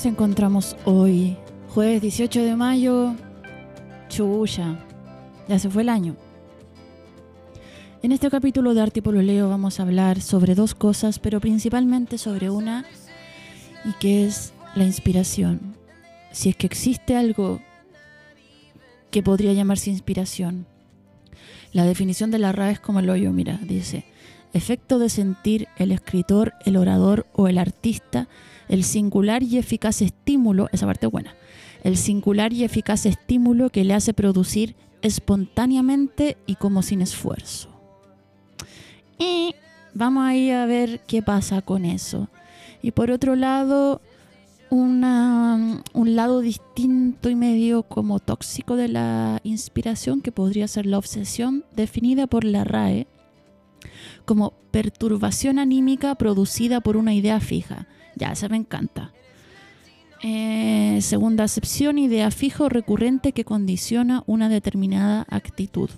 nos encontramos hoy? Jueves 18 de mayo. Chuya. Ya se fue el año. En este capítulo de Arte y Pololeo vamos a hablar sobre dos cosas, pero principalmente sobre una, y que es la inspiración. Si es que existe algo que podría llamarse inspiración. La definición de la RAE es como el hoyo, mira, dice, efecto de sentir el escritor, el orador o el artista, el singular y eficaz estímulo, esa parte buena, el singular y eficaz estímulo que le hace producir espontáneamente y como sin esfuerzo. Y vamos a ir a ver qué pasa con eso. Y por otro lado, una, un lado distinto y medio como tóxico de la inspiración, que podría ser la obsesión, definida por la RAE como perturbación anímica producida por una idea fija. Ya, esa me encanta. Eh, segunda acepción, idea fija o recurrente que condiciona una determinada actitud.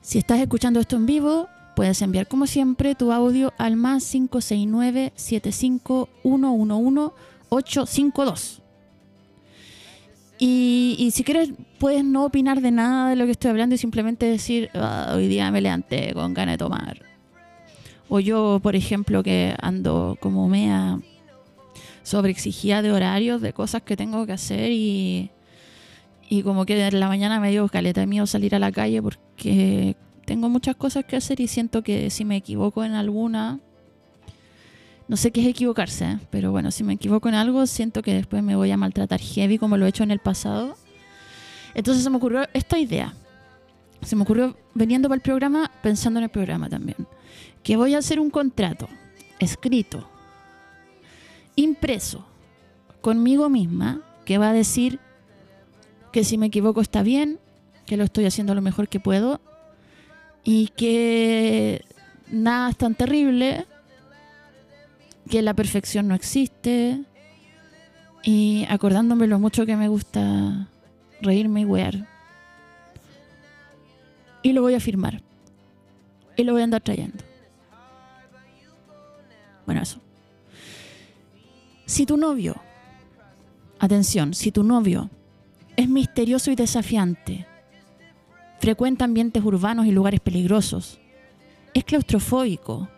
Si estás escuchando esto en vivo, puedes enviar como siempre tu audio al más 569 75111 852. Y, y si quieres, puedes no opinar de nada de lo que estoy hablando y simplemente decir, "Ah, hoy día me levanté con ganas de tomar. O yo, por ejemplo, que ando como mea sobreexigida de horarios, de cosas que tengo que hacer y, y como que en la mañana me dio caleta mío salir a la calle porque tengo muchas cosas que hacer y siento que si me equivoco en alguna, no sé qué es equivocarse, ¿eh? pero bueno, si me equivoco en algo, siento que después me voy a maltratar heavy como lo he hecho en el pasado. Entonces se me ocurrió esta idea. Se me ocurrió veniendo para el programa, pensando en el programa también. Que voy a hacer un contrato escrito, impreso, conmigo misma, que va a decir que si me equivoco está bien, que lo estoy haciendo lo mejor que puedo y que nada es tan terrible, que la perfección no existe y acordándome lo mucho que me gusta reírme y wear. Y lo voy a firmar. Y lo voy a andar trayendo. Bueno, eso. Si tu novio, atención, si tu novio es misterioso y desafiante, frecuenta ambientes urbanos y lugares peligrosos, es claustrofóbico,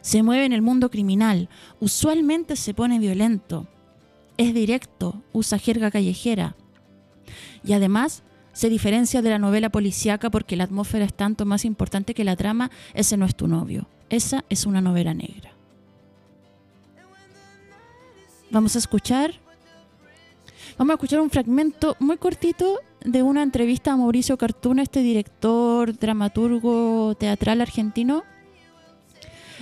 se mueve en el mundo criminal, usualmente se pone violento, es directo, usa jerga callejera y además se diferencia de la novela policíaca porque la atmósfera es tanto más importante que la trama, ese no es tu novio, esa es una novela negra. Vamos a escuchar Vamos a escuchar un fragmento muy cortito de una entrevista a Mauricio Cartuna, este director, dramaturgo teatral argentino.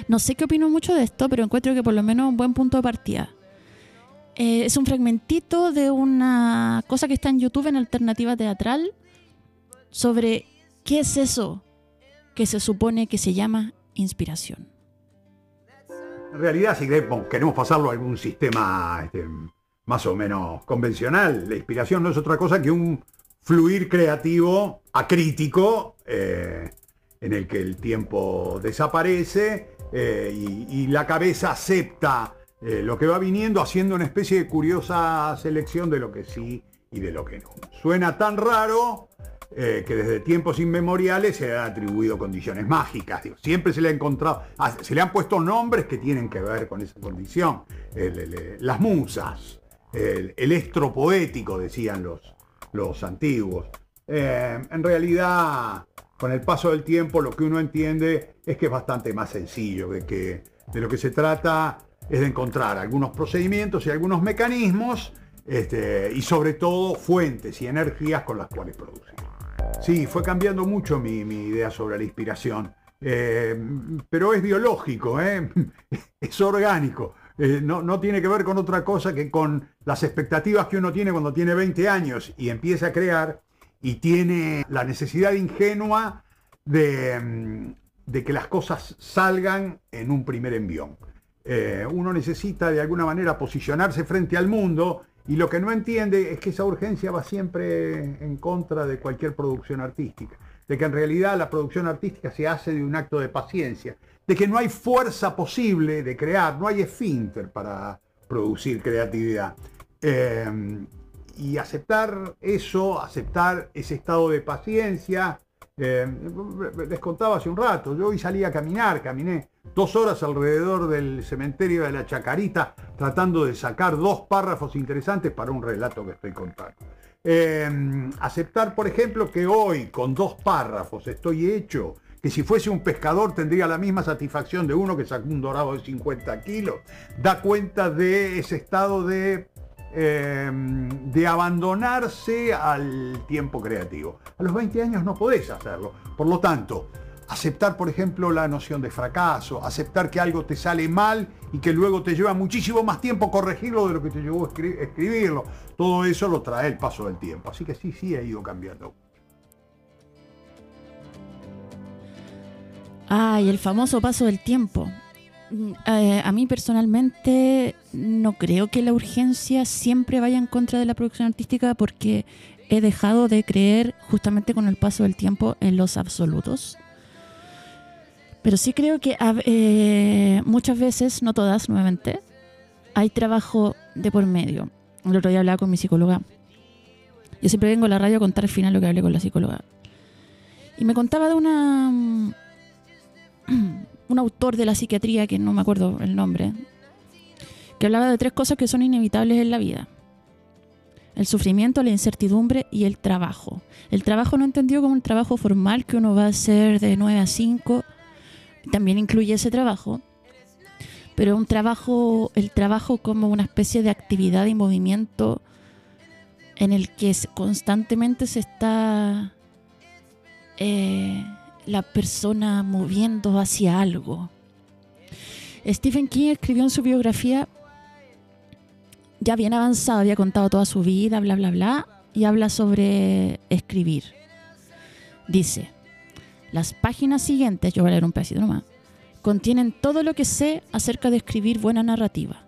No sé qué opino mucho de esto, pero encuentro que por lo menos un buen punto de partida. Eh, es un fragmentito de una cosa que está en YouTube en Alternativa Teatral sobre qué es eso que se supone que se llama inspiración. En realidad, si queremos, pasarlo a algún sistema este, más o menos convencional, la inspiración no es otra cosa que un fluir creativo acrítico eh, en el que el tiempo desaparece eh, y, y la cabeza acepta eh, lo que va viniendo haciendo una especie de curiosa selección de lo que sí y de lo que no. Suena tan raro eh, que desde tiempos inmemoriales se han atribuido condiciones mágicas. Siempre se le ha encontrado, ah, se le han puesto nombres que tienen que ver con esa condición. Las musas, el, el estro poético, decían los, los antiguos. Eh, en realidad, con el paso del tiempo, lo que uno entiende es que es bastante más sencillo, de que de lo que se trata es de encontrar algunos procedimientos y algunos mecanismos, este, y sobre todo fuentes y energías con las cuales producir. Sí, fue cambiando mucho mi, idea sobre la inspiración. Eh, pero es biológico, ¿eh? es orgánico. Eh, no, tiene que ver con otra cosa que con las expectativas que uno tiene cuando tiene 20 años y empieza a crear y tiene la necesidad ingenua de, mm, de que las cosas salgan en un primer envión. Uno necesita de alguna manera posicionarse frente al mundo y lo que no entiende es que esa urgencia va siempre en contra de cualquier producción artística. de que en realidad la producción artística se hace de un acto de paciencia, de que no hay fuerza posible de crear, no hay esfínter para producir creatividad. Eh, y aceptar eso, aceptar ese estado de paciencia. Eh, les contaba hace un rato, yo hoy salí a caminar, caminé dos horas alrededor del cementerio de la Chacarita tratando de sacar dos párrafos interesantes para un relato que estoy contando. Eh, aceptar, por ejemplo, que hoy con dos párrafos estoy hecho, que si fuese un pescador tendría la misma satisfacción de uno que sacó un dorado de 50 kilos, da cuenta de ese estado de Em, de abandonarse al tiempo creativo. A los 20 años no podés hacerlo. Por lo tanto, aceptar, por ejemplo, la noción de fracaso, aceptar que algo te sale mal y que luego te lleva muchísimo más tiempo corregirlo de lo que te llevó escribirlo. Todo eso lo trae el paso del tiempo. Así que sí, sí ha ido cambiando. Ay, el famoso paso del tiempo. Mm, eh, a mí personalmente no creo que la urgencia siempre vaya en contra de la producción artística porque he dejado de creer justamente con el paso del tiempo en los absolutos. Pero sí creo que eh, muchas veces, no todas nuevamente, hay trabajo de por medio. El otro día hablaba con mi psicóloga. Yo siempre vengo a la radio a contar al final lo que hablé con la psicóloga. Y me contaba de una un autor de la psiquiatría, que no me acuerdo el nombre, que hablaba de tres cosas que son inevitables en la vida. El sufrimiento, la incertidumbre y el trabajo. El trabajo no entendió como un trabajo formal que uno va a hacer de 9 a 5, también incluye ese trabajo, pero un trabajo, el trabajo como una especie de actividad y movimiento en el que constantemente se está eh, la persona moviendo hacia algo. Stephen King escribió en su biografía, ya bien avanzado, había contado toda su vida, bla, bla, bla, y habla sobre escribir. Dice, las páginas siguientes, yo voy a leer un pedacito nomás, contienen todo lo que sé acerca de escribir buena narrativa.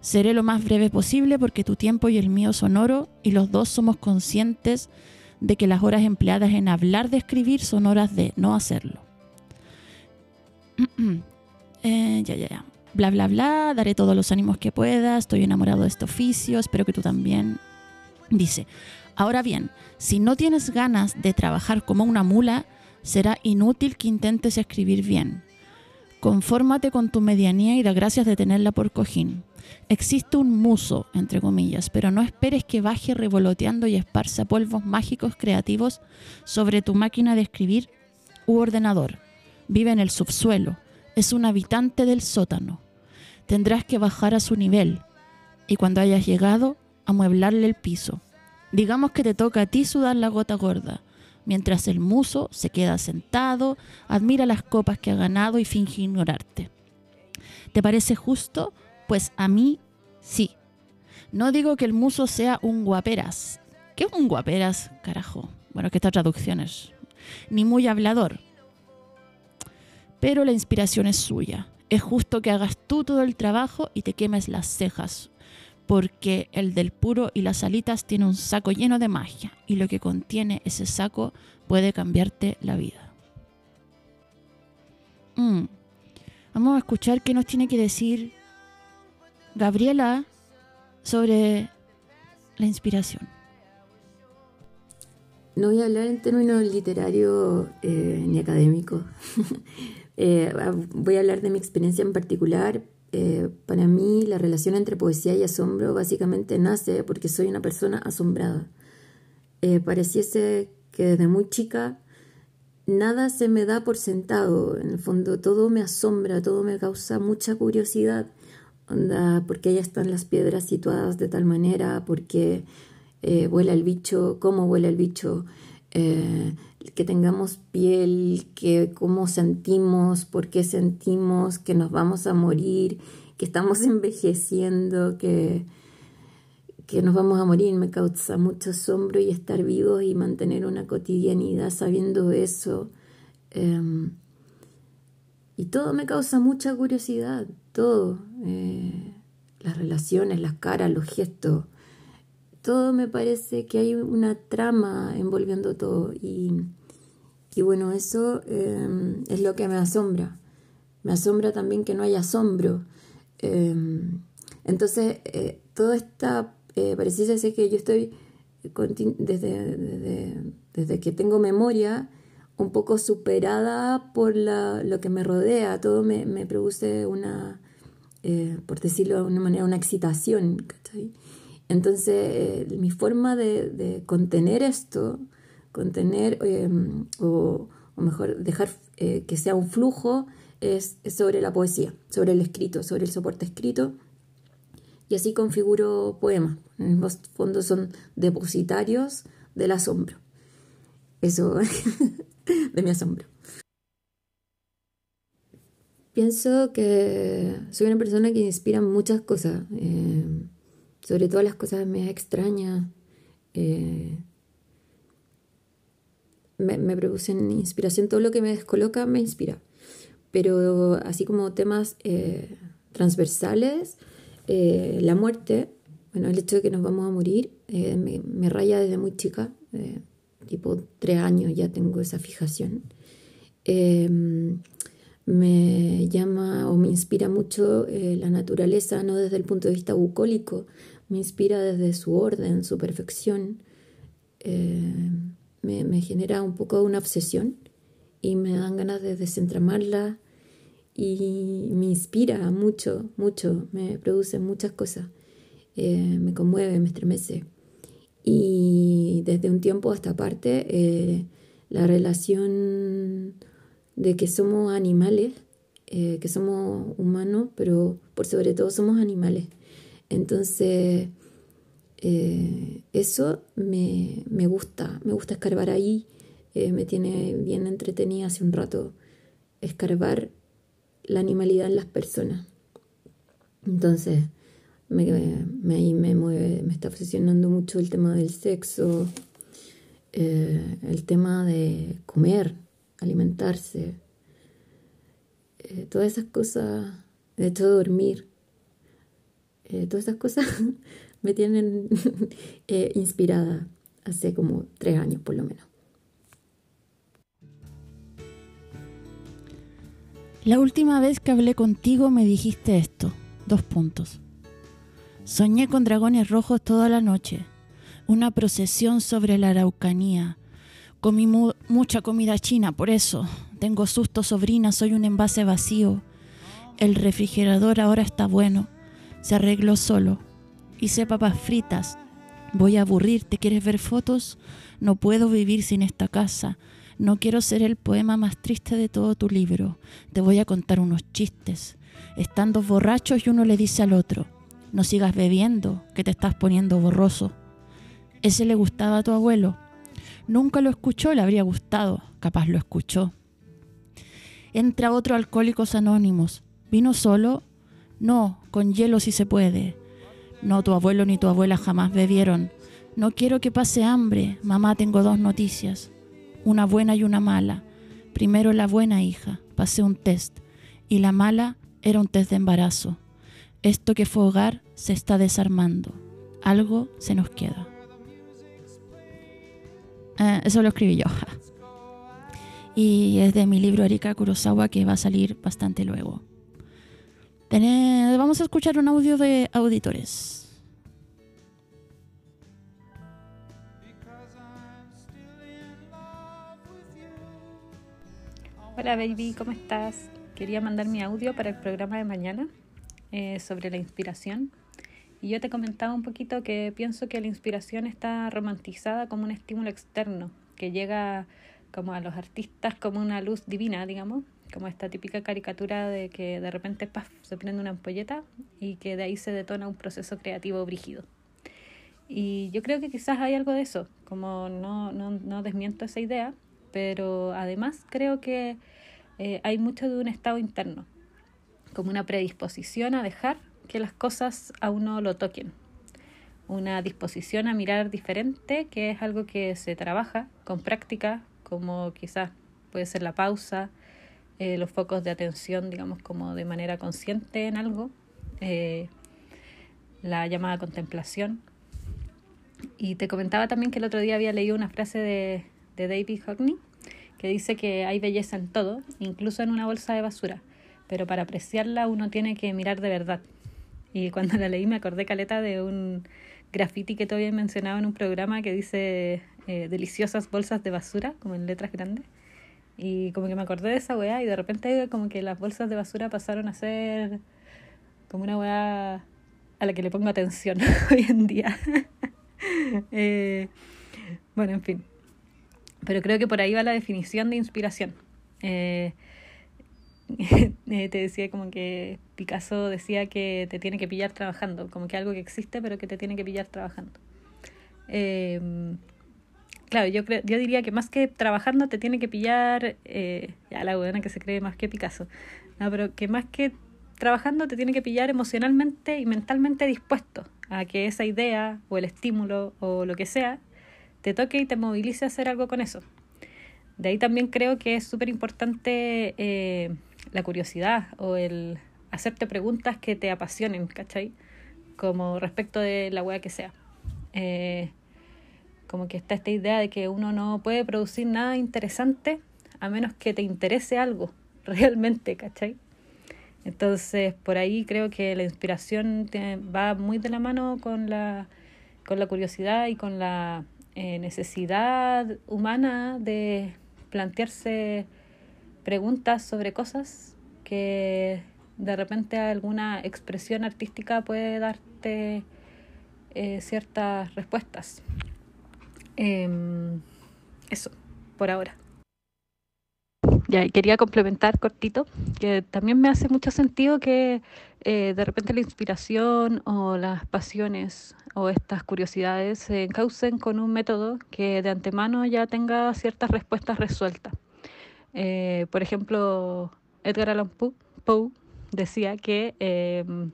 Seré lo más breve posible porque tu tiempo y el mío son oro y los dos somos conscientes de que las horas empleadas en hablar de escribir son horas de no hacerlo. Eh, ya, ya, ya. Bla, bla, bla, daré todos los ánimos que pueda, estoy enamorado de este oficio, espero que tú también. Dice, ahora bien, si no tienes ganas de trabajar como una mula, será inútil que intentes escribir bien. Confórmate con tu medianía y da gracias de tenerla por cojín. Existe un muso, entre comillas, pero no esperes que baje revoloteando y esparza polvos mágicos creativos sobre tu máquina de escribir u ordenador. Vive en el subsuelo, es un habitante del sótano. Tendrás que bajar a su nivel y cuando hayas llegado, amueblarle el piso. Digamos que te toca a ti sudar la gota gorda, mientras el muso se queda sentado, admira las copas que ha ganado y finge ignorarte. ¿Te parece justo? Pues a mí sí. No digo que el muso sea un guaperas. ¿Qué es un guaperas, carajo? Bueno, que esta traducción es. Ni muy hablador. Pero la inspiración es suya. Es justo que hagas tú todo el trabajo y te quemes las cejas. Porque el del puro y las alitas tiene un saco lleno de magia. Y lo que contiene ese saco puede cambiarte la vida. Mm. Vamos a escuchar qué nos tiene que decir Gabriela sobre la inspiración. No voy a hablar en términos literarios eh, ni académicos. Eh, voy a hablar de mi experiencia en particular. Eh, para mí la relación entre poesía y asombro básicamente nace porque soy una persona asombrada. pareciese que desde muy chica nada se me da por sentado. En el fondo todo me asombra, todo me causa mucha curiosidad porque ahí están las piedras situadas de tal manera, porque eh, vuela el bicho, cómo vuela el bicho, eh, que tengamos piel, que cómo sentimos, por qué sentimos que nos vamos a morir, que estamos envejeciendo, que, que nos vamos a morir, me causa mucho asombro y estar vivos y mantener una cotidianidad sabiendo eso. Em, y todo me causa mucha curiosidad, todo. Eh, las relaciones, las caras, los gestos. Todo me parece que hay una trama envolviendo todo. Y, Y bueno, eso em, es lo que me asombra. Me asombra también que no haya asombro. Em, entonces, eh, todo esta, eh, pareciera ser que yo estoy desde, desde, que tengo memoria, un poco superada por la, lo que me rodea. Todo me, me produce una, eh, por decirlo de una manera, una excitación. Entonces, mi forma de, contener esto, contener em, o, mejor dejar eh, que sea un flujo, es, sobre la poesía, sobre el escrito, sobre el soporte escrito. Y así configuro poemas. En el fondo son depositarios del asombro. Eso, de mi asombro. Pienso que soy una persona que inspira muchas cosas, eh, sobre todo las cosas más extrañas. Eh, me, producen inspiración, todo lo que me descoloca me inspira. Pero así como temas eh, transversales, la muerte, bueno, el hecho de que nos vamos a morir, me, me, raya desde muy chica, tipo tres años ya tengo esa fijación me llama o me inspira mucho eh, la naturaleza, no desde el punto de vista bucólico, me inspira desde su orden, su perfección, eh, me, genera un poco una obsesión y me dan ganas de desentramarla y me inspira mucho, mucho, me produce muchas cosas, eh, me conmueve, me estremece. Y desde un tiempo a esta parte, la relación de que somos animales, eh, que somos humanos, pero por sobre todo somos animales. Entonces, eh, eso me, gusta, me gusta escarbar ahí, eh, me tiene bien entretenida hace un rato escarbar la animalidad en las personas. Entonces, me, me, ahí me mueve, me está obsesionando mucho el tema del sexo, el tema de comer, alimentarse, eh, todas esas cosas, de hecho dormir, eh, todas esas cosas me tienen eh, inspirada hace como tres años por lo menos. La última vez que hablé contigo me dijiste esto, dos puntos. Soñé con dragones rojos toda la noche, una procesión sobre la Araucanía, Comí mucha comida china, por eso. Tengo susto, sobrina, soy un envase vacío. El refrigerador ahora está bueno. Se arregló solo. Hice papas fritas. Voy a aburrirte. ¿Quieres ver fotos? No puedo vivir sin esta casa. No quiero ser el poema más triste de todo tu libro. Te voy a contar unos chistes. Están dos borrachos y uno le dice al otro, no sigas bebiendo, que te estás poniendo borroso. Ese le gustaba a tu abuelo. Nunca lo escuchó, le habría gustado, capaz lo escuchó. Entra otro Alcohólicos Anónimos. ¿Vino solo? No, con hielo si se puede. No, tu abuelo ni tu abuela jamás bebieron. No quiero que pase hambre. Mamá, tengo dos noticias. Una buena y una mala. Primero la buena hija. Pasé un test. Y la mala era un test de embarazo. Esto que fue hogar se está desarmando. Algo se nos queda. Eh, eso lo escribí yo. y es de mi libro Erika Kurosawa que va a salir bastante luego. Vamos a escuchar un audio de auditores. Hola baby, ¿cómo estás? Quería mandar mi audio para el programa de mañana eh, sobre la inspiración y yo te comentaba un poquito que pienso que la inspiración está romantizada como un estímulo externo, que llega como a los artistas como una luz divina, digamos, como esta típica caricatura de que de repente se prende una ampolleta y que de ahí se detona un proceso creativo brígido. Y yo creo que quizás hay algo de eso, como no, no, no desmiento esa idea, pero además creo que eh, hay mucho de un estado interno, como una predisposición a dejar que las cosas a uno lo toquen. Una disposición a mirar diferente, que es algo que se trabaja con práctica, como quizás puede ser la pausa, eh, los focos de atención, digamos, como de manera consciente en algo, eh, la llamada contemplación. Y te comentaba también que el otro día había leído una frase de, de David Hockney que dice que hay belleza en todo, incluso en una bolsa de basura, pero para apreciarla uno tiene que mirar de verdad. Y cuando la leí me acordé caleta de un graffiti que todavía he mencionado en un programa que dice eh, deliciosas bolsas de basura, como en letras grandes. Y como que me acordé de esa weá y de repente como que las bolsas de basura pasaron a ser como una weá a la que le pongo atención hoy en día. Eh, bueno, en fin. Pero creo que por ahí va la definición de inspiración. Eh, te decía como que Picasso decía que te tiene que pillar trabajando, como que algo que existe pero que te tiene que pillar trabajando. Eh, claro, yo, creo, yo diría que más que trabajando te tiene que pillar, eh, ya la buena que se cree más que Picasso, no, pero que más que trabajando te tiene que pillar emocionalmente y mentalmente dispuesto a que esa idea o el estímulo o lo que sea te toque y te movilice a hacer algo con eso. De ahí también creo que es súper importante eh, la curiosidad o el hacerte preguntas que te apasionen, ¿cachai? Como respecto de la wea que sea. Eh, como que está esta idea de que uno no puede producir nada interesante a menos que te interese algo realmente, ¿cachai? Entonces, por ahí creo que la inspiración va muy de la mano con la, con la curiosidad y con la eh, necesidad humana de plantearse preguntas sobre cosas que de repente alguna expresión artística puede darte eh, ciertas respuestas. Em, eso, por ahora. Ya, quería complementar cortito, que también me hace mucho sentido que eh, de repente la inspiración o las pasiones o estas curiosidades se encaucen con un método que de antemano ya tenga ciertas respuestas resueltas. Eh, por ejemplo, Edgar Allan Poe decía que em,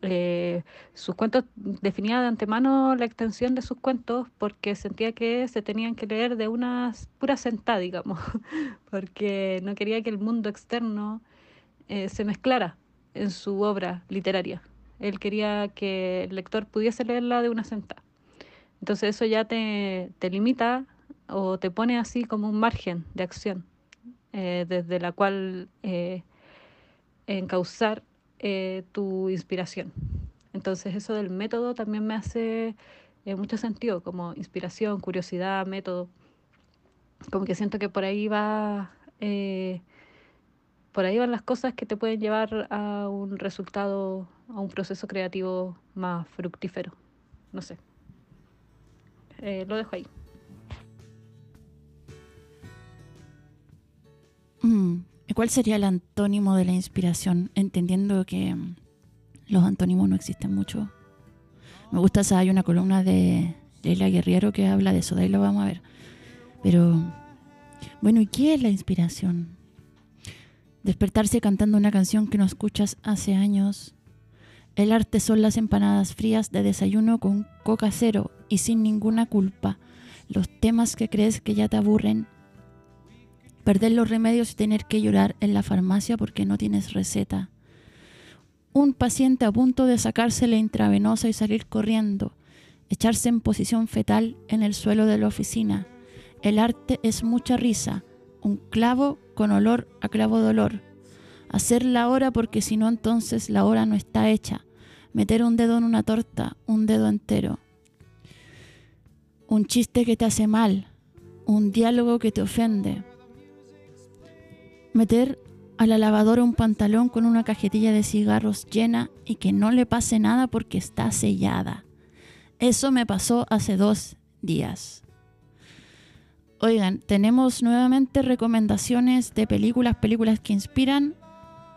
eh, sus cuentos definía de antemano la extensión de sus cuentos porque sentía que se tenían que leer de una pura sentada, digamos, porque no quería que el mundo externo eh, se mezclara en su obra literaria. Él quería que el lector pudiese leerla de una sentada. Entonces eso ya te, te limita o te pone así como un margen de acción eh, desde la cual encauzar eh, tu inspiración. Entonces eso del método también me hace eh, mucho sentido, como inspiración, curiosidad, método. Como que siento que por ahí va, eh, por ahí van las cosas que te pueden llevar a un resultado, a un proceso creativo más fructífero. No sé. lo dejo ahí. Mm. ¿Cuál sería el antónimo de la inspiración? Entendiendo que mm, los antónimos no existen mucho. Me gusta, esa, hay una columna de Leila Guerriero que habla de eso, de ahí lo vamos a ver. Pero, bueno, ¿y qué es la inspiración? Despertarse cantando una canción que no escuchas hace años. El arte son las empanadas frías de desayuno con coca cero y sin ninguna culpa. Los temas que crees que ya te aburren perder los remedios y tener que llorar en la farmacia porque no tienes receta. Un paciente a punto de sacarse la intravenosa y salir corriendo, echarse en posición fetal en el suelo de la oficina. El arte es mucha risa, un clavo con olor a clavo dolor. Hacer la hora porque si no entonces la hora no está hecha. Meter un dedo en una torta, un dedo entero. Un chiste que te hace mal, un diálogo que te ofende, meter a la lavadora un pantalón con una cajetilla de cigarros llena y que no le pase nada porque está sellada. Eso me pasó hace dos días. Oigan, tenemos nuevamente recomendaciones de películas, películas que inspiran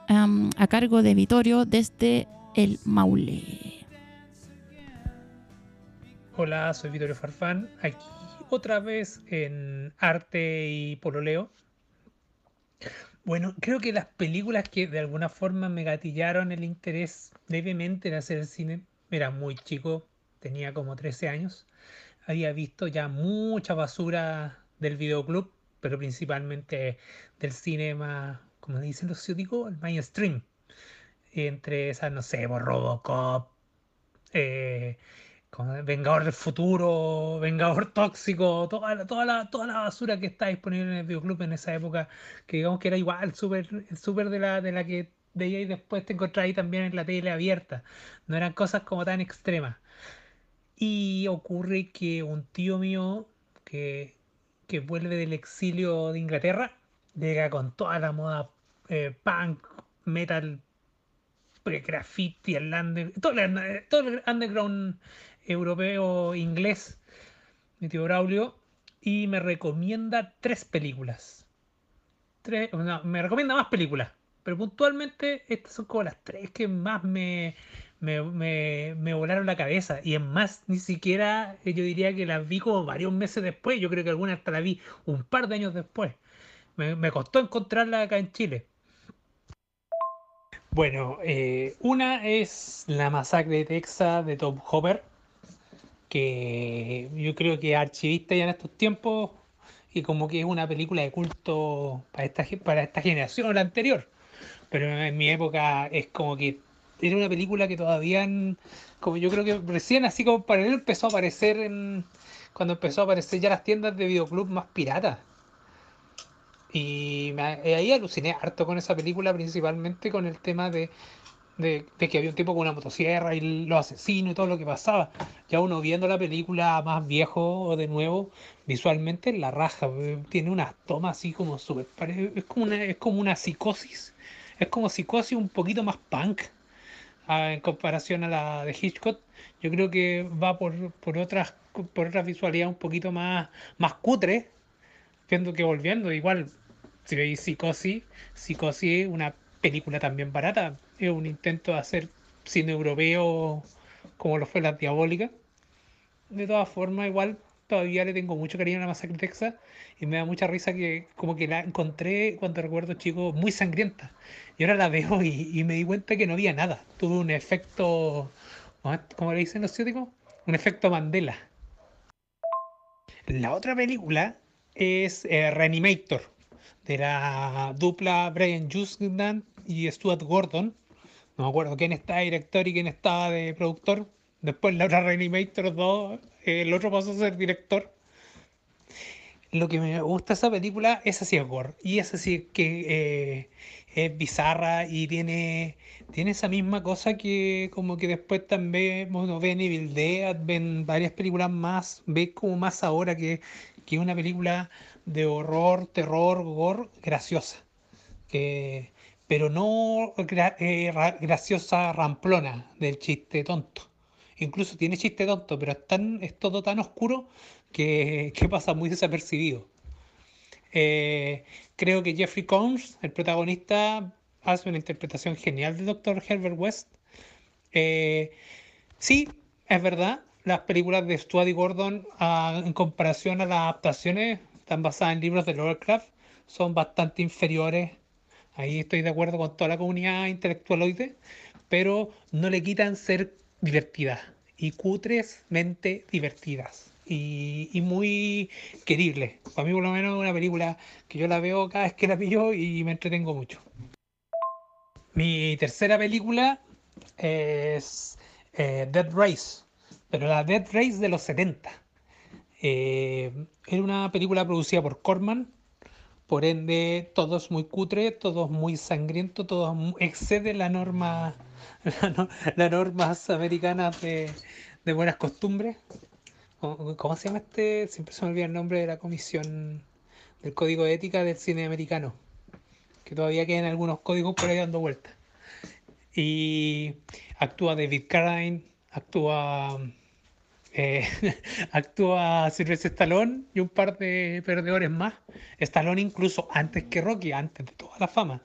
a cargo de Vitorio desde el Maule. Hola, soy Vitorio Farfán, aquí otra vez en Arte y Pololeo. Bueno, creo que las películas que de alguna forma me gatillaron el interés levemente en hacer cine, era muy chico, tenía como 13 años, había visto ya mucha basura del videoclub, pero principalmente del cine como dicen los ciúticos, el mainstream. Entre esas, no sé, pues, Robocop, eh, Vengador del futuro, Vengador tóxico, toda la, toda toda la basura que está disponible en el videoclub en esa época, que digamos que era igual, súper super de la, de la que veía y después te ahí también en la tele abierta. No eran cosas como tan extremas. Y ocurre que un tío mío que, que vuelve del exilio de Inglaterra llega con toda la moda eh, punk, metal, graffiti, el todo, el, todo el underground europeo inglés, mi tío Braulio, y me recomienda tres películas. Me recomienda más películas, pero puntualmente estas son como las tres que más me, me, volaron la cabeza. Y es más, ni siquiera yo diría que las vi como varios meses después. Yo creo que algunas hasta las vi un par de años después. Me, me costó encontrarla acá en Chile. Bueno, eh, una es La masacre de Texas de Tom Hopper, que yo creo que archivista ya en estos tiempos y como que es una película de culto para esta, para esta generación o la anterior. Pero en mi época es como que era una película que todavía, como yo creo que recién así como para él empezó a aparecer en, cuando empezó a aparecer ya las tiendas de videoclub más piratas. Y ahí aluciné harto con esa película, principalmente con el tema de, de, que había un tipo con una motosierra y los asesinos y todo lo que pasaba. Ya uno viendo la película más viejo o de nuevo, visualmente la raja, eh, tiene unas tomas así como súper... Es como es como una psicosis, es como psicosis un poquito más punk en comparación a la de Hitchcock. Yo creo que va por, por otras por otras visualidades un poquito más, más cutre, viendo que volviendo, igual si veis Psicosis, Psicosis es una película también barata, un intento de hacer cine europeo como lo fue la diabólica. De todas formas, igual todavía le tengo mucho cariño a la masacre Texas y me da mucha risa que como que la encontré cuando recuerdo chico muy sangrienta. Y ahora la veo y, me di cuenta que no había nada. Tuve un efecto, ¿cómo le dicen los ciúticos? Un efecto Mandela. La otra película es eh, Reanimator, de la dupla Brian Justin y Stuart Gordon. No me acuerdo quién está de director y quién estaba de productor. Después la otra Reanimator 2, el otro pasó a ser director. Lo que me gusta de esa película es así gore. Y es así que eh, es bizarra y tiene, tiene esa misma cosa que como que después también bueno, ven Evil Dead, ven varias películas más, ve como más ahora que, que una película de horror, terror, gore, graciosa. Que, pero no eh, graciosa ramplona del chiste tonto. Incluso tiene chiste tonto, pero es, tan, es todo tan oscuro que, pasa muy desapercibido. Eh, creo que Jeffrey Combs, el protagonista, hace una interpretación genial del Dr. Herbert West. Eh, sí, es verdad, las películas de Stuart y Gordon, ah, en comparación a las adaptaciones, están basadas en libros de Lovecraft, son bastante inferiores. Ahí estoy de acuerdo con toda la comunidad intelectualoide, pero no le quitan ser divertidas y cutresmente divertidas y, muy queribles. Para mí, por lo menos, es una película que yo la veo cada vez que la pillo y me entretengo mucho. Mi tercera película es eh, Dead Race, pero la Dead Race de los 70. Eh, era una película producida por Corman, por ende todo es muy cutre, todo es muy sangriento, todo excede la norma, las normas americanas de, buenas costumbres. ¿Cómo, se llama este? Siempre se me olvida el nombre de la comisión del código de ética del cine americano, que todavía quedan algunos códigos por ahí dando vueltas. Y actúa David Carradine, actúa eh, actúa Sylvester Stallone y un par de perdedores más. Stallone incluso antes que Rocky, antes de toda la fama.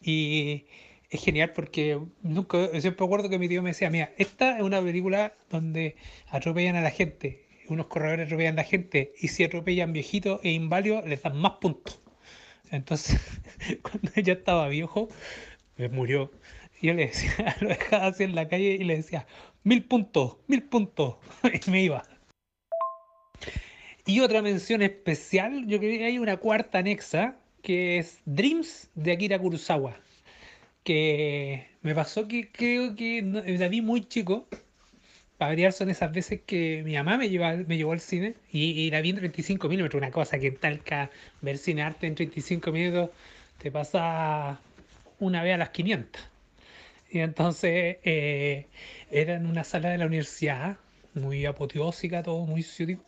Y es genial porque nunca, siempre recuerdo que mi tío me decía, mira, esta es una película donde atropellan a la gente, unos corredores atropellan a la gente y si atropellan viejitos e inválidos les dan más puntos. Entonces, cuando ella estaba viejo, me murió. yo le decía, lo dejaba así en la calle y le decía, mil puntos, mil puntos. y me iba. Y otra mención especial, yo creo que hay una cuarta anexa, que es Dreams de Akira Kurosawa. Que me pasó que creo que la vi muy chico, para variar son esas veces que mi mamá me, lleva, me llevó al cine y, y la vi en 35 milímetros, una cosa que en Talca ver cine arte en 35 minutos te pasa una vez a las 500. Y entonces eh, era en una sala de la universidad, muy apoteósica, todo muy ciútico.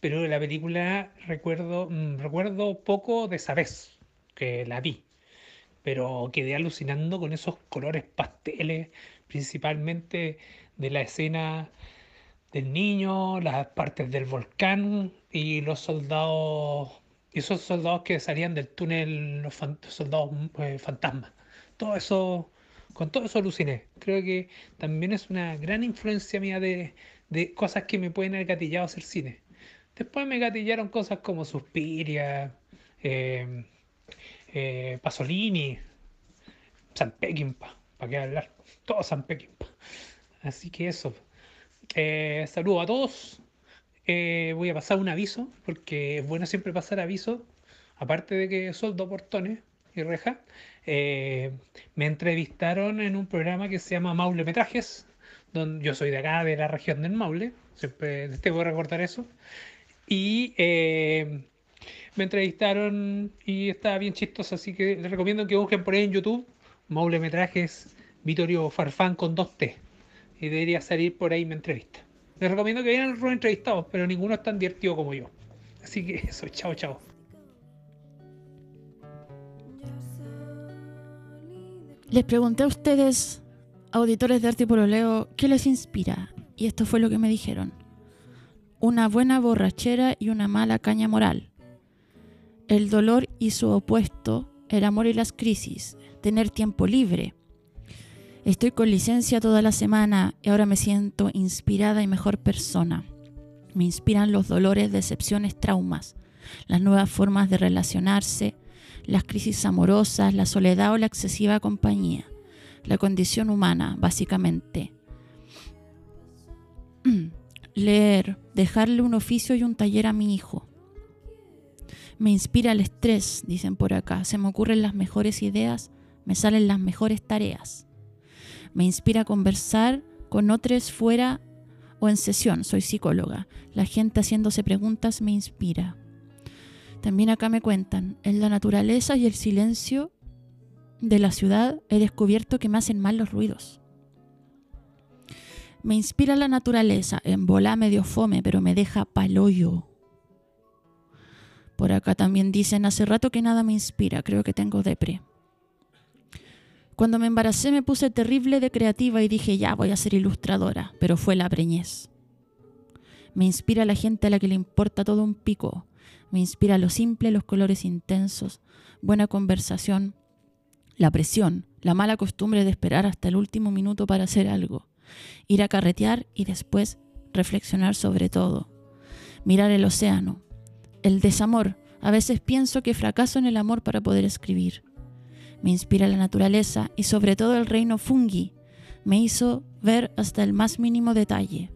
Pero la película recuerdo, mm, recuerdo poco de esa vez que la vi. Pero quedé alucinando con esos colores pasteles, principalmente de la escena del niño, las partes del volcán y los soldados, esos soldados que salían del túnel, los soldados eh, fantasmas. Todo eso, con todo eso aluciné. Creo que también es una gran influencia mía de, de cosas que me pueden haber gatillado hacer cine. Después me gatillaron cosas como Suspiria, eh, eh, Pasolini, San Peckinpah, ¿para qué hablar? Todo San Peckinpah. Así que eso. Eh, saludo a todos. Eh, voy a pasar un aviso, porque es bueno siempre pasar aviso, aparte de que soldo portones y reja. eh, me entrevistaron en un programa que se llama Maule Metrajes, donde yo soy de acá, de la región del Maule, siempre debo recordar eso. Y eh, me entrevistaron y estaba bien chistoso, así que les recomiendo que busquen por ahí en YouTube Maule Metrajes Vittorio Farfán con dos T. Y debería salir por ahí mi entrevista. Les recomiendo que vean los entrevistados, pero ninguno es tan divertido como yo. Así que eso, chao, chao. Les pregunté a ustedes, auditores de Arte y Pololeo, ¿qué les inspira? Y esto fue lo que me dijeron. Una buena borrachera y una mala caña moral. El dolor y su opuesto, el amor y las crisis. Tener tiempo libre. Estoy con licencia toda la semana y ahora me siento inspirada y mejor persona. Me inspiran los dolores, decepciones, traumas, las nuevas formas de relacionarse, las crisis amorosas, la soledad o la excesiva compañía, la condición humana, básicamente. Leer, dejarle un oficio y un taller a mi hijo. Me inspira el estrés, dicen por acá. Se me ocurren las mejores ideas, me salen las mejores tareas. Me inspira conversar con otros fuera o en sesión. Soy psicóloga. La gente haciéndose preguntas me inspira. También acá me cuentan, en la naturaleza y el silencio de la ciudad he descubierto que me hacen mal los ruidos. Me inspira la naturaleza, en bola medio fome, pero me deja paloyo. Por acá también dicen, hace rato que nada me inspira, creo que tengo depre. Cuando me embaracé me puse terrible de creativa y dije, ya voy a ser ilustradora, pero fue la preñez. Me inspira la gente a la que le importa todo un pico. Me inspira lo simple, los colores intensos, buena conversación, la presión, la mala costumbre de esperar hasta el último minuto para hacer algo, ir a carretear y después reflexionar sobre todo, mirar el océano, el desamor. A veces pienso que fracaso en el amor para poder escribir. Me inspira la naturaleza y sobre todo el reino fungi. Me hizo ver hasta el más mínimo detalle.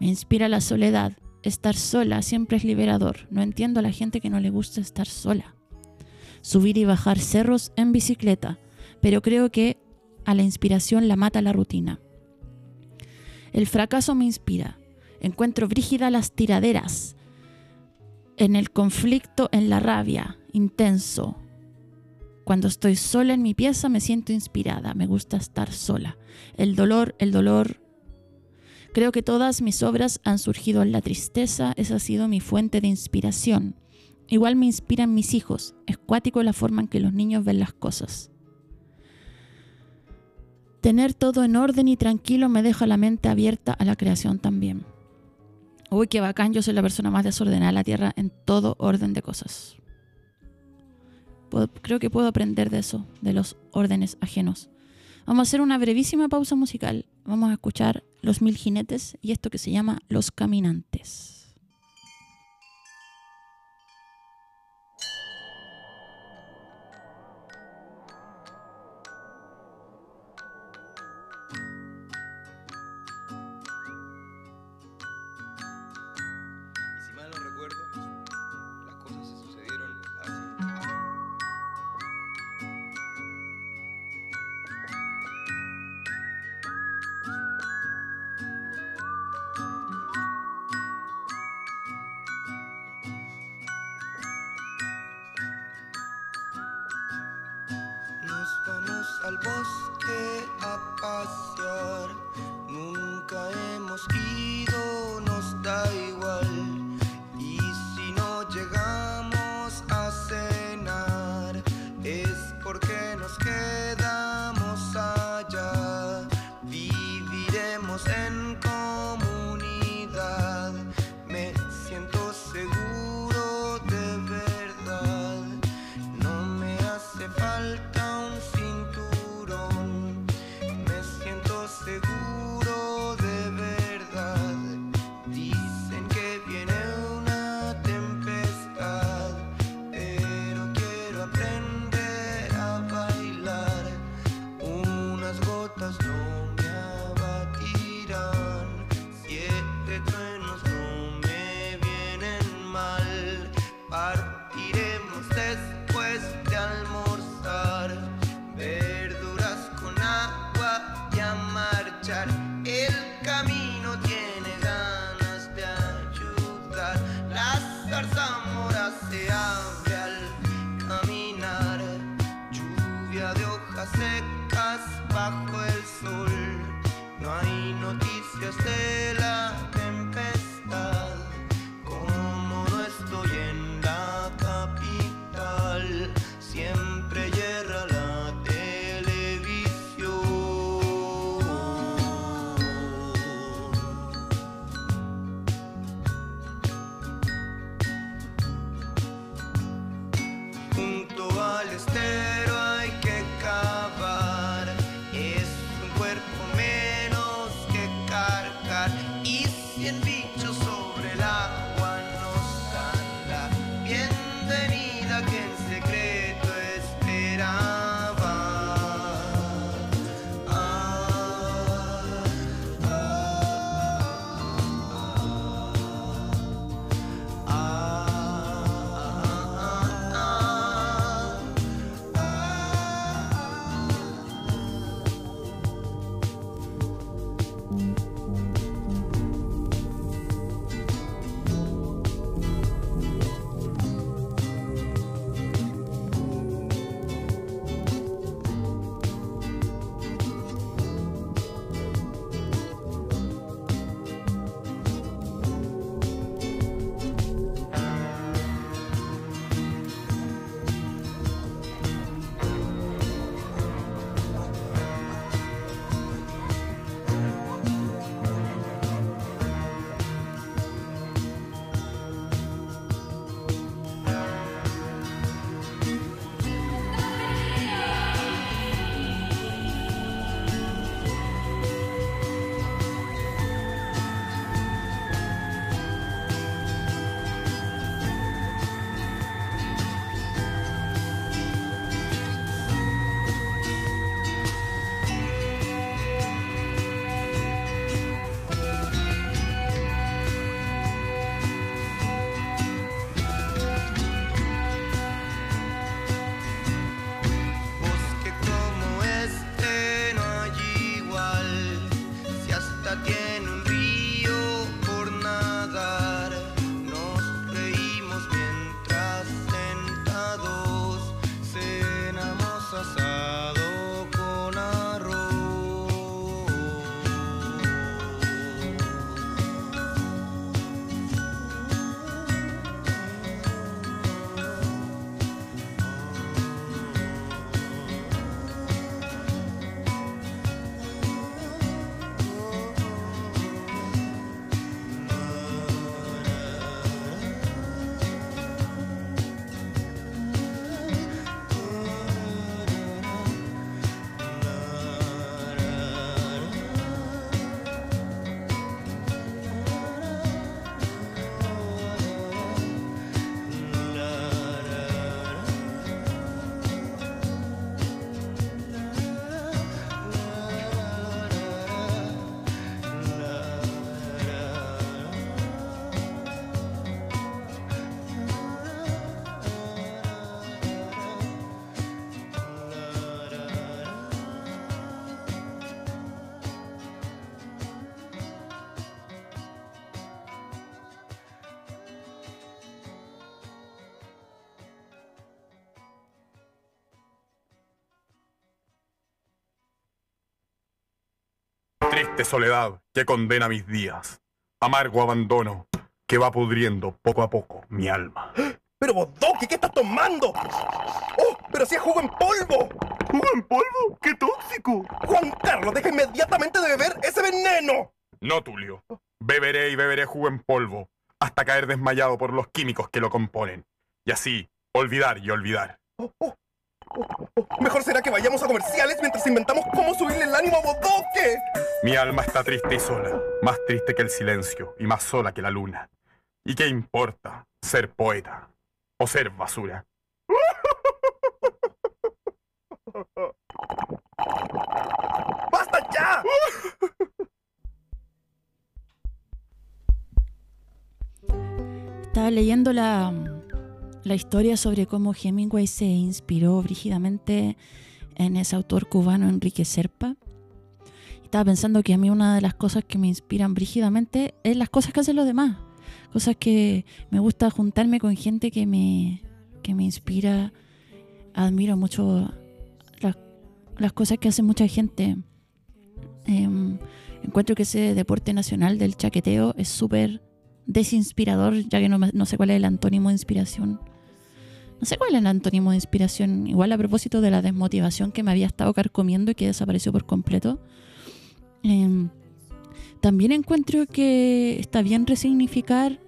Me inspira la soledad. Estar sola siempre es liberador. No entiendo a la gente que no le gusta estar sola. Subir y bajar cerros en bicicleta, pero creo que a la inspiración la mata la rutina. El fracaso me inspira. Encuentro brígida las tiraderas. En el conflicto, en la rabia, intenso. Cuando estoy sola en mi pieza me siento inspirada. Me gusta estar sola. El dolor, el dolor Creo que todas mis obras han surgido en la tristeza, esa ha sido mi fuente de inspiración. Igual me inspiran mis hijos, es cuático la forma en que los niños ven las cosas. Tener todo en orden y tranquilo me deja la mente abierta a la creación también. Uy, qué bacán, yo soy la persona más desordenada de la Tierra en todo orden de cosas. Creo que puedo aprender de eso, de los órdenes ajenos. Vamos a hacer una brevísima pausa musical. Vamos a escuchar Los Mil Jinetes y esto que se llama Los Caminantes. Triste soledad que condena mis días. Amargo abandono que va pudriendo poco a poco mi alma. Pero vos, Doki, ¿qué estás tomando? ¡Oh! ¡Pero si es jugo en polvo! ¿Jugo en polvo? ¡Qué tóxico! Juan Carlos, deja inmediatamente de beber ese veneno. No, Tulio. Beberé y beberé jugo en polvo hasta caer desmayado por los químicos que lo componen. Y así, olvidar y olvidar. Oh, oh, oh, oh. Mejor será que vayamos a comerciales mientras inventamos cómo subirle el ánimo a Bodoque. Mi alma está triste y sola, más triste que el silencio y más sola que la luna. ¿Y qué importa ser poeta o ser basura? ¡Basta ya! Estaba leyendo la, la historia sobre cómo Hemingway se inspiró brígidamente en ese autor cubano Enrique Serpa. Estaba pensando que a mí una de las cosas que me inspiran brígidamente es las cosas que hacen los demás. Cosas que me gusta juntarme con gente que me, que me inspira. Admiro mucho las, cosas que hace mucha gente. Em, encuentro que ese deporte nacional del chaqueteo es súper desinspirador, ya que no sé cuál es el antónimo de inspiración. No sé cuál es el antónimo de inspiración. Igual a propósito de la desmotivación que me había estado carcomiendo y que desapareció por completo. Em, también encuentro que está bien resignificar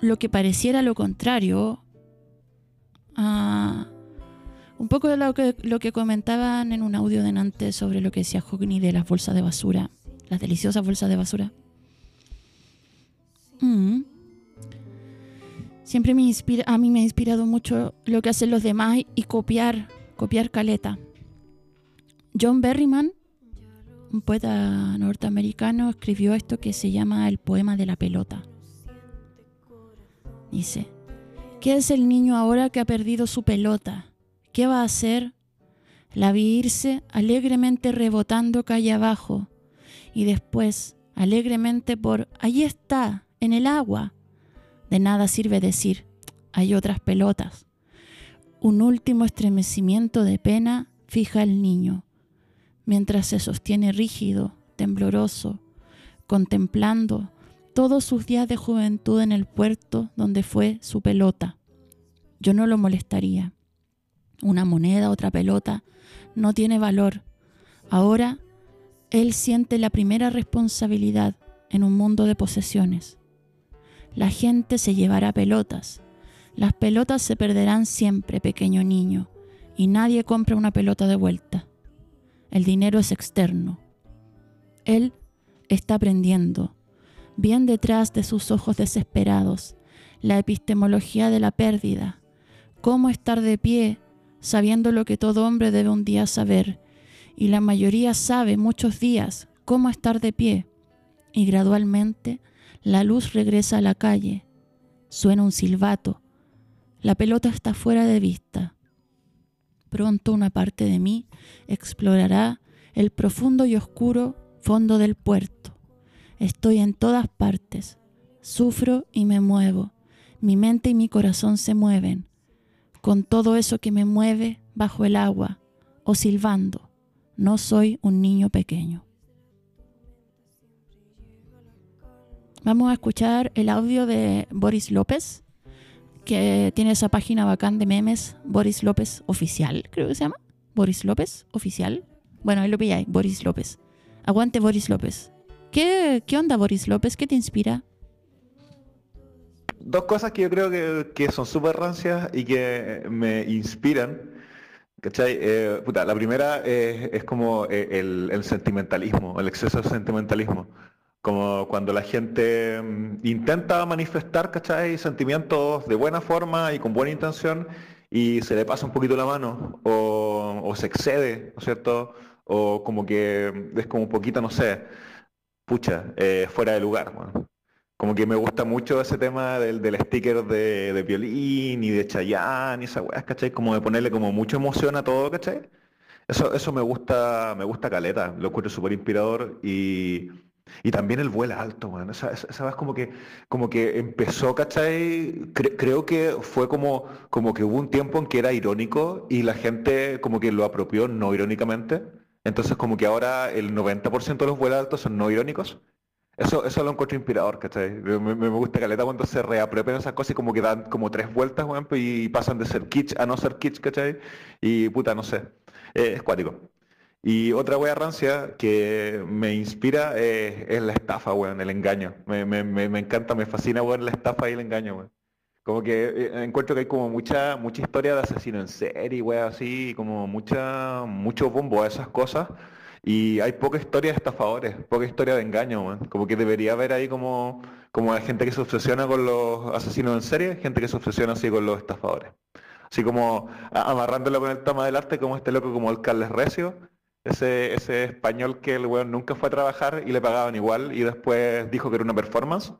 lo que pareciera lo contrario un poco de lo que, lo que comentaban en un audio de antes sobre lo que decía Hogney de las bolsas de basura, las deliciosas bolsas de basura. Mm. Siempre me a mí me ha inspirado mucho lo que hacen los demás y copiar, copiar caleta. John Berryman, un poeta norteamericano, escribió esto que se llama el poema de la pelota. Dice, ¿qué es el niño ahora que ha perdido su pelota? ¿Qué va a hacer? La vi alegremente rebotando calle abajo y después alegremente por allí está, en el agua. De nada sirve decir, hay otras pelotas. Un último estremecimiento de pena fija al niño, mientras se sostiene rígido, tembloroso, contemplando todos sus días de juventud en el puerto donde fue su pelota. Yo no lo molestaría. Una moneda, otra pelota, no tiene valor. Ahora él siente la primera responsabilidad en un mundo de posesiones. La gente se llevará pelotas. Las pelotas se perderán siempre, pequeño niño, y nadie compra una pelota de vuelta. El dinero es externo. Él está aprendiendo, bien detrás de sus ojos desesperados, la epistemología de la pérdida, cómo estar de pie sabiendo lo que todo hombre debe un día saber, y la mayoría sabe muchos días cómo estar de pie, y gradualmente la luz regresa a la calle, suena un silbato, la pelota está fuera de vista. Pronto una parte de mí explorará el profundo y oscuro fondo del puerto. Estoy en todas partes, sufro y me muevo, mi mente y mi corazón se mueven, con todo eso que me mueve bajo el agua o silbando. No soy un niño pequeño. Vamos a escuchar el audio de Boris López, que tiene esa página bacán de memes, Boris López Oficial, creo que se llama. Boris López Oficial. Bueno, ahí lo pilláis, Boris López. Aguante Boris López. ¿Qué, ¿Qué onda Boris López? ¿Qué te inspira? Dos cosas que yo creo que, que son súper rancias y que me inspiran. ¿Cachai? Eh, puta, la primera es, como eh, el sentimentalismo, el exceso de sentimentalismo. Como cuando la gente mm, intenta manifestar, ¿cachai? Sentimientos de buena forma y con buena intención y se le pasa un poquito la mano o, se excede, ¿no es cierto? O como que es como un poquito, no sé, pucha, eh, fuera de lugar. bueno. Como que me gusta mucho ese tema del, del sticker de, de violín y de Chayanne y esa weá, ¿cachai? Como de ponerle como mucha emoción a todo, ¿cachai? Eso, eso me gusta, me gusta caleta, lo encuentro súper inspirador y, y también el vuela alto, weón. Esa, esa, vez como que, como que empezó, ¿cachai? Cre- creo que fue como, como que hubo un tiempo en que era irónico y la gente como que lo apropió no irónicamente. Entonces como que ahora el 90% de los vuelos altos son no irónicos. Eso, eso lo encuentro inspirador, ¿cachai? Me, me- gusta caleta cuando se reapropian esas cosas y como que dan como tres vueltas, weón, y pasan de ser kitsch a no ser kitsch, ¿cachai? Y puta, no sé. Eh, es cuático. Y otra wea rancia que me inspira eh, es la estafa, weón, el engaño. Me, me, me, me encanta, me fascina, weón, la estafa y el engaño, weón. Como que eh, encuentro que hay como mucha, mucha historia de asesino en serie, weón, así, como mucha, mucho bombo a esas cosas. Y hay poca historia de estafadores, poca historia de engaño, weón. Como que debería haber ahí como, como gente que se obsesiona con los asesinos en serie, gente que se obsesiona así con los estafadores. Así como amarrándolo con el tema del arte, como este loco como el Carles Recio, ese, ese español que el weón nunca fue a trabajar y le pagaban igual y después dijo que era una performance.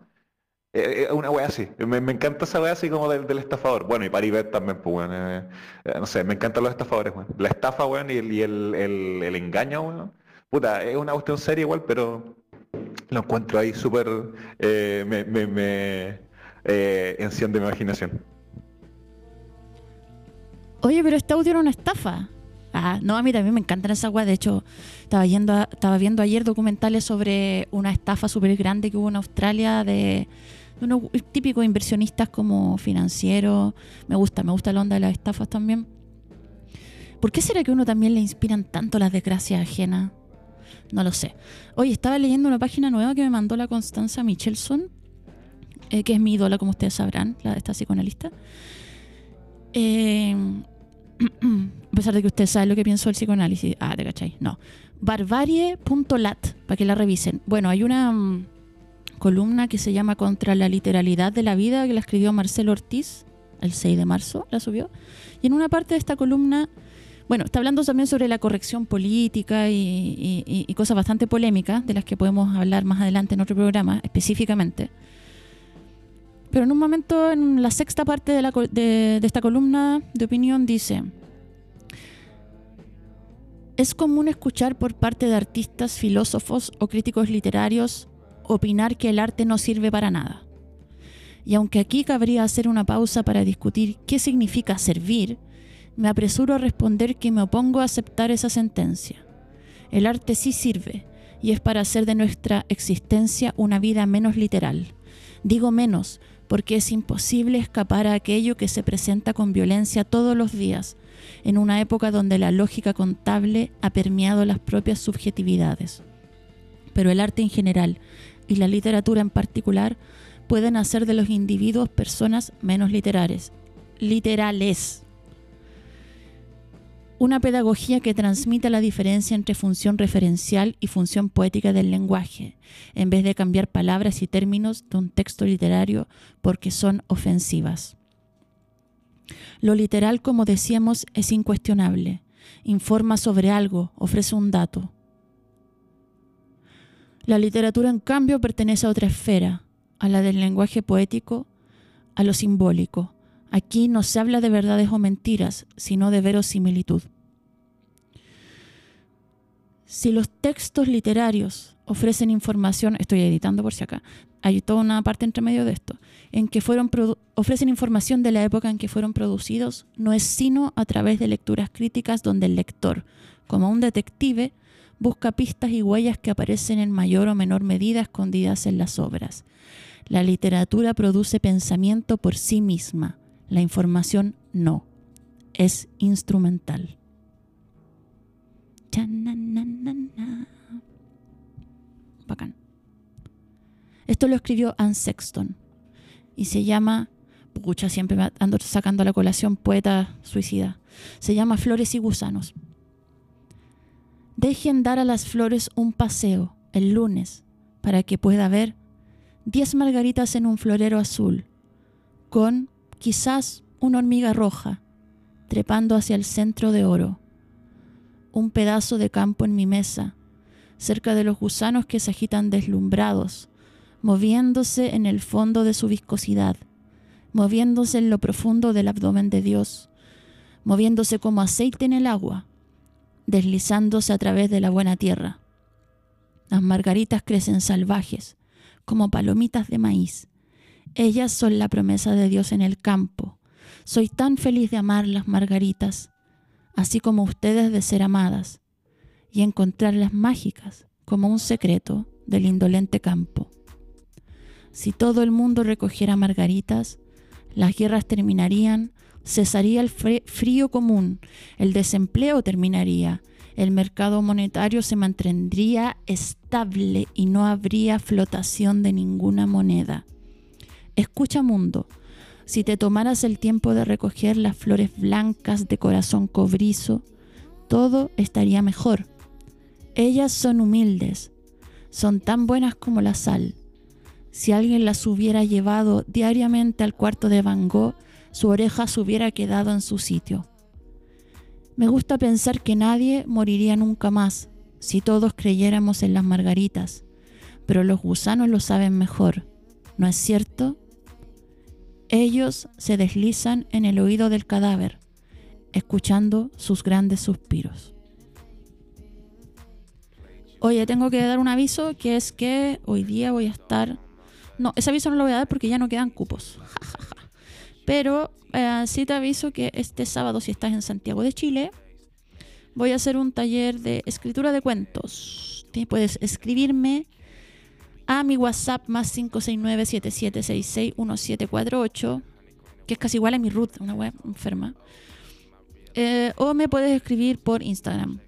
Eh, eh, una wea así. Me, encanta esa wea así como del, del estafador. Bueno, y Paribet también, pues, weón. eh, eh, no sé, me encantan los estafadores, weón. La estafa, weón, y el, el, el- engaño, weón. Puta, es una cuestión seria igual, pero lo encuentro ahí súper... me, me, me, enciende mi imaginación. Oye, pero audio era una estafa. Ah, no, a mí también me encantan esas weas. De hecho, estaba, estaba viendo ayer documentales sobre una estafa súper grande que hubo en Australia de, de unos típicos inversionistas como financieros. Me gusta, me gusta la onda de las estafas también. ¿Por qué será que a uno también le inspiran tanto las desgracias ajenas? No lo sé. Hoy estaba leyendo una página nueva que me mandó la Constanza Michelson, eh, que es mi ídola, como ustedes sabrán, la, esta psicoanalista. Eh, a pesar de que ustedes saben lo que pienso del psicoanálisis. Ah, te cachai. No. Barbarie.lat, para que la revisen. Bueno, hay una mm, columna que se llama Contra la literalidad de la vida, que la escribió Marcelo Ortiz el 6 de marzo, la subió. Y en una parte de esta columna, bueno, está hablando también sobre la corrección política y- y cosas bastante polémicas, de las que podemos hablar más adelante en otro programa, específicamente. Pero en un momento, en la sexta parte de, esta columna de opinión, dice, es común escuchar por parte de artistas, filósofos o críticos literarios opinar que el arte no sirve para nada. Y aunque aquí cabría hacer una pausa para discutir qué significa servir, me apresuro a responder que me opongo a aceptar esa sentencia. El arte sí sirve, y es para hacer de nuestra existencia una vida menos literal. Digo menos, porque es imposible escapar a aquello que se presenta con violencia todos los días, en una época donde la lógica contable ha permeado las propias subjetividades. Pero el arte en general y la literatura en particular pueden hacer de los individuos personas menos literales. Literales. Una pedagogía que transmita la diferencia entre función referencial y función poética del lenguaje, en vez de cambiar palabras y términos de un texto literario porque son ofensivas. Lo literal, como decíamos, es incuestionable. Informa sobre algo, ofrece un dato. La literatura, en cambio, pertenece a otra esfera, a la del lenguaje poético, a lo simbólico. Aquí no se habla de verdades o mentiras, sino de verosimilitud. Si los textos literarios ofrecen información, estoy editando por si acá, hay toda una parte entre medio de esto, en que fueron ofrecen información de la época en que fueron producidos, no es sino a través de lecturas críticas donde el lector, como un detective, busca pistas y huellas que aparecen en mayor o menor medida escondidas en las obras. La literatura produce pensamiento por sí misma, la información no, es instrumental. Bacán. Esto lo escribió Anne Sexton y se llama, pucha, siempre ando sacando a la colación poeta suicida, se llama Flores y Gusanos. Dejen dar a las flores un paseo el lunes para que pueda ver 10 margaritas en un florero azul, con quizás una hormiga roja trepando hacia el centro de oro, un pedazo de campo en mi mesa, cerca de los gusanos que se agitan deslumbrados, moviéndose en el fondo de su viscosidad, moviéndose en lo profundo del abdomen de Dios, moviéndose como aceite en el agua, deslizándose a través de la buena tierra. Las margaritas crecen salvajes, como palomitas de maíz. Ellas son la promesa de Dios en el campo. Soy tan feliz de amar las margaritas, así como ustedes de ser amadas, y encontrarlas mágicas como un secreto del indolente campo. Si todo el mundo recogiera margaritas, las guerras terminarían, cesaría el frío común, el desempleo terminaría, el mercado monetario se mantendría estable y no habría flotación de ninguna moneda. Escucha mundo, si te tomaras el tiempo de recoger las flores blancas de corazón cobrizo, todo estaría mejor. Ellas son humildes, son tan buenas como la sal. Si alguien las hubiera llevado diariamente al cuarto de Van Gogh, su oreja se hubiera quedado en su sitio. Me gusta pensar que nadie moriría nunca más si todos creyéramos en las margaritas, pero los gusanos lo saben mejor, ¿no es cierto? Ellos se deslizan en el oído del cadáver, escuchando sus grandes suspiros. Oye, tengo que dar un aviso que es que hoy día voy a estar... No, ese aviso no lo voy a dar porque ya no quedan cupos. Pero eh, sí te aviso que este sábado, si estás en Santiago de Chile, voy a hacer un taller de escritura de cuentos. Puedes escribirme a mi WhatsApp más 569-7766-1748, que es casi igual a mi root, una web enferma. Eh, o me puedes escribir por Instagram,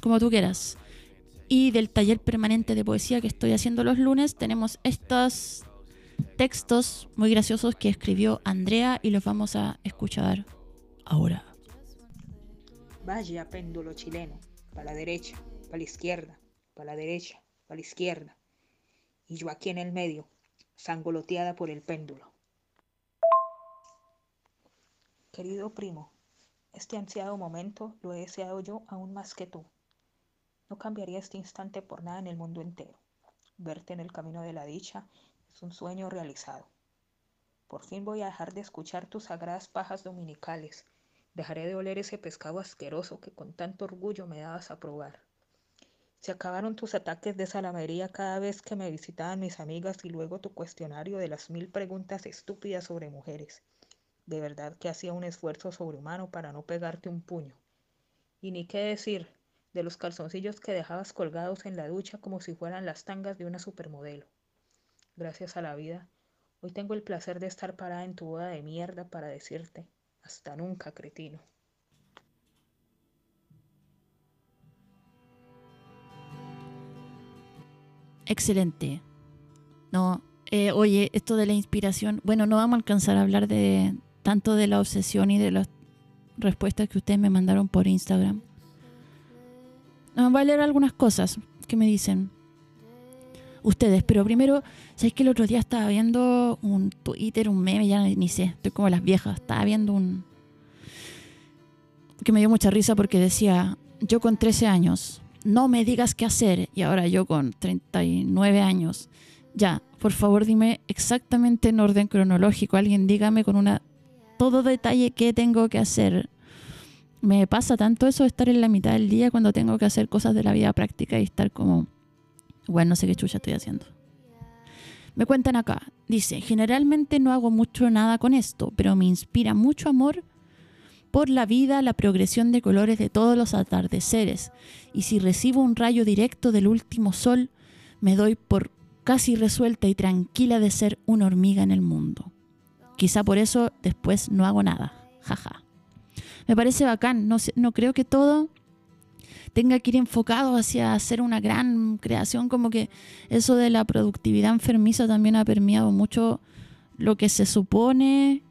como tú quieras. Y del taller permanente de poesía que estoy haciendo los lunes, tenemos estos textos muy graciosos que escribió Andrea y los vamos a escuchar ahora. Vaya péndulo chileno, para la derecha, para la izquierda, para la derecha, para la izquierda y yo aquí en el medio, sangoloteada por el péndulo. Querido primo, este ansiado momento lo he deseado yo aún más que tú. No cambiaría este instante por nada en el mundo entero. Verte en el camino de la dicha es un sueño realizado. Por fin voy a dejar de escuchar tus sagradas pajas dominicales. Dejaré de oler ese pescado asqueroso que con tanto orgullo me dabas a probar. Se acabaron tus ataques de salamería cada vez que me visitaban mis amigas y luego tu cuestionario de las mil preguntas estúpidas sobre mujeres. De verdad que hacía un esfuerzo sobrehumano para no pegarte un puño. Y ni qué decir de los calzoncillos que dejabas colgados en la ducha como si fueran las tangas de una supermodelo. Gracias a la vida, hoy tengo el placer de estar parada en tu boda de mierda para decirte, hasta nunca, cretino. Excelente. No, eh, oye, esto de la inspiración, bueno, no vamos a alcanzar a hablar de tanto de la obsesión y de las respuestas que ustedes me mandaron por Instagram. No, voy a leer algunas cosas que me dicen ustedes, pero primero, ¿sabéis que el otro día estaba viendo un Twitter, un meme, ya ni sé, estoy como las viejas, estaba viendo un... que me dio mucha risa porque decía, yo con 13 años no me digas qué hacer. Y ahora yo con 39 años, ya, por favor dime exactamente en orden cronológico, alguien dígame con una todo detalle qué tengo que hacer. Me pasa tanto eso de estar en la mitad del día cuando tengo que hacer cosas de la vida práctica y estar como, bueno, no sé qué chucha estoy haciendo. Me cuentan acá, dice, generalmente no hago mucho nada con esto, pero me inspira mucho amor por la vida la progresión de colores de todos los atardeceres, y si recibo un rayo directo del último sol, me doy por casi resuelta y tranquila de ser una hormiga en el mundo. Quizá por eso después no hago nada. Jaja. Me parece bacán. No, no creo que todo tenga que ir enfocado hacia hacer una gran creación. Como que eso de la productividad enfermiza también ha permeado mucho lo que se supone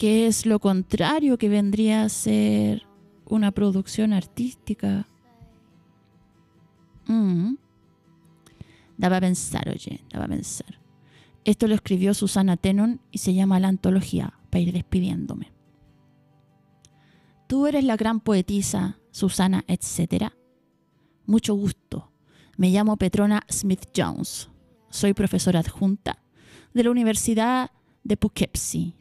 que es lo contrario que vendría a ser una producción artística. Mm. Daba a pensar, oye, daba a pensar. Esto lo escribió Susana Tenon y se llama La Antología, para ir despidiéndome. Tú eres la gran poetisa, Susana, etc. Mucho gusto. Me llamo Petrona Smith Jones. Soy profesora adjunta de la Universidad de Poughkeepsie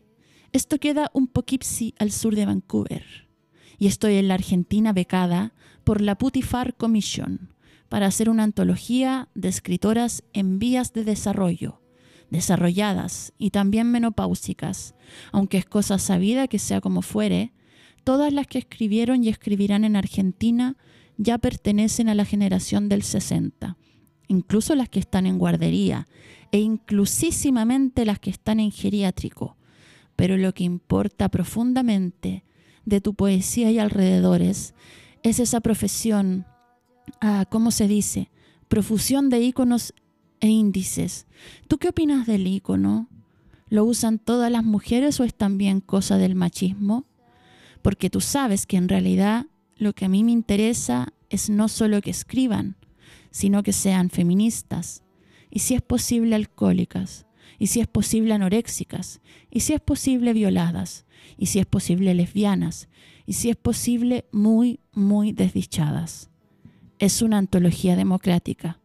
esto queda un poquipsi al sur de Vancouver. Y estoy en la Argentina becada por la Putifar Commission para hacer una antología de escritoras en vías de desarrollo, desarrolladas y también menopáusicas, aunque es cosa sabida que sea como fuere, todas las que escribieron y escribirán en Argentina ya pertenecen a la generación del 60, incluso las que están en guardería e inclusísimamente las que están en geriátrico, pero lo que importa profundamente de tu poesía y alrededores es esa profesión, ah, ¿cómo se dice? Profusión de íconos e índices. ¿Tú qué opinas del ícono? ¿Lo usan todas las mujeres o es también cosa del machismo? Porque tú sabes que en realidad lo que a mí me interesa es no solo que escriban, sino que sean feministas y si es posible alcohólicas y si es posible anoréxicas, y si es posible violadas, y si es posible lesbianas, y si es posible muy, muy desdichadas. Es una antología democrática,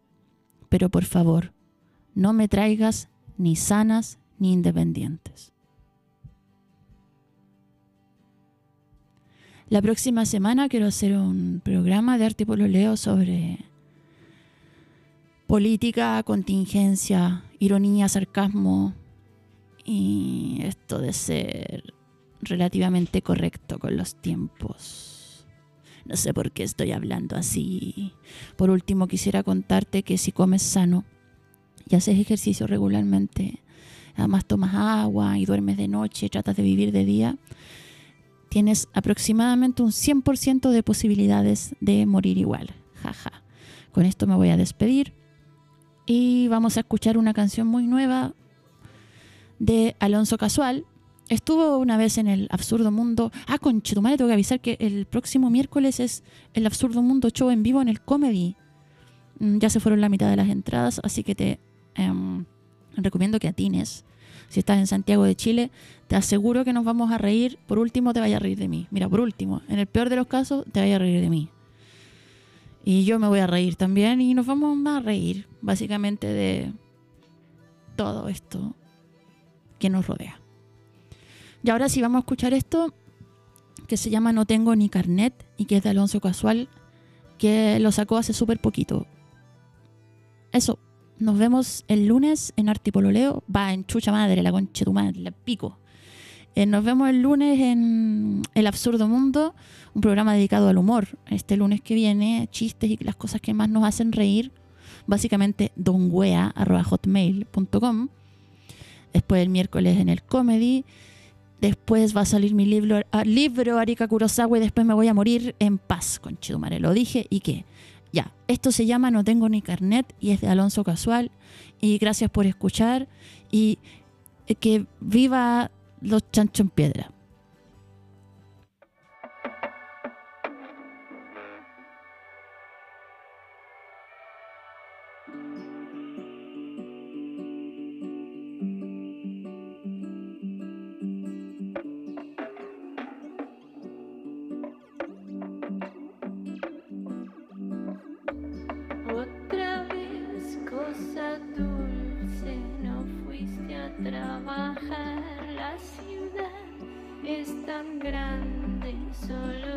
pero por favor, no me traigas ni sanas ni independientes. La próxima semana quiero hacer un programa de arte pololeo sobre política, contingencia, ironía, sarcasmo y, esto de ser relativamente correcto con los tiempos. No sé por qué estoy hablando así. Por último, quisiera contarte que si comes sano y haces ejercicio regularmente, además tomas agua y duermes de noche, tratas de vivir de día, tienes aproximadamente un 100% de posibilidades de morir igual. Jaja. Con esto me voy a despedir y vamos a escuchar una canción muy nueva de Alonso Casual. Estuvo una vez en el Absurdo Mundo. Ah, con Chetumare tengo que avisar que el próximo miércoles es el Absurdo Mundo Show en vivo en el Comedy. Mm, Ya se fueron la mitad de las entradas, así que te em, recomiendo que atines. Si estás en Santiago de Chile, te aseguro que nos vamos a reír. Por último, te vaya a reír de mí. Mira, por último, en el peor de los casos, te vaya a reír de mí. Y yo me voy a reír también y nos vamos a reír, básicamente, de todo esto que nos rodea. Y ahora sí vamos a escuchar esto que se llama No tengo ni carnet y que es de Alonso Casual, que lo sacó hace súper poquito. Eso, nos vemos el lunes en Artipololeo. Va, en chucha madre, la concha de tu madre, la pico. Eh, nos vemos el lunes en El Absurdo Mundo, un programa dedicado al humor. Este lunes que viene, chistes y las cosas que más nos hacen reír. Básicamente, donwea.hotmail.com. Después el miércoles en el Comedy. Después va a salir mi libro, ah, libro Arika Kurosawa y después me voy a morir en paz con Chidumare. Lo dije y qué. Ya, esto se llama No tengo ni carnet y es de Alonso Casual. Y gracias por escuchar y eh, que viva los chanchos en piedra. Grande, solo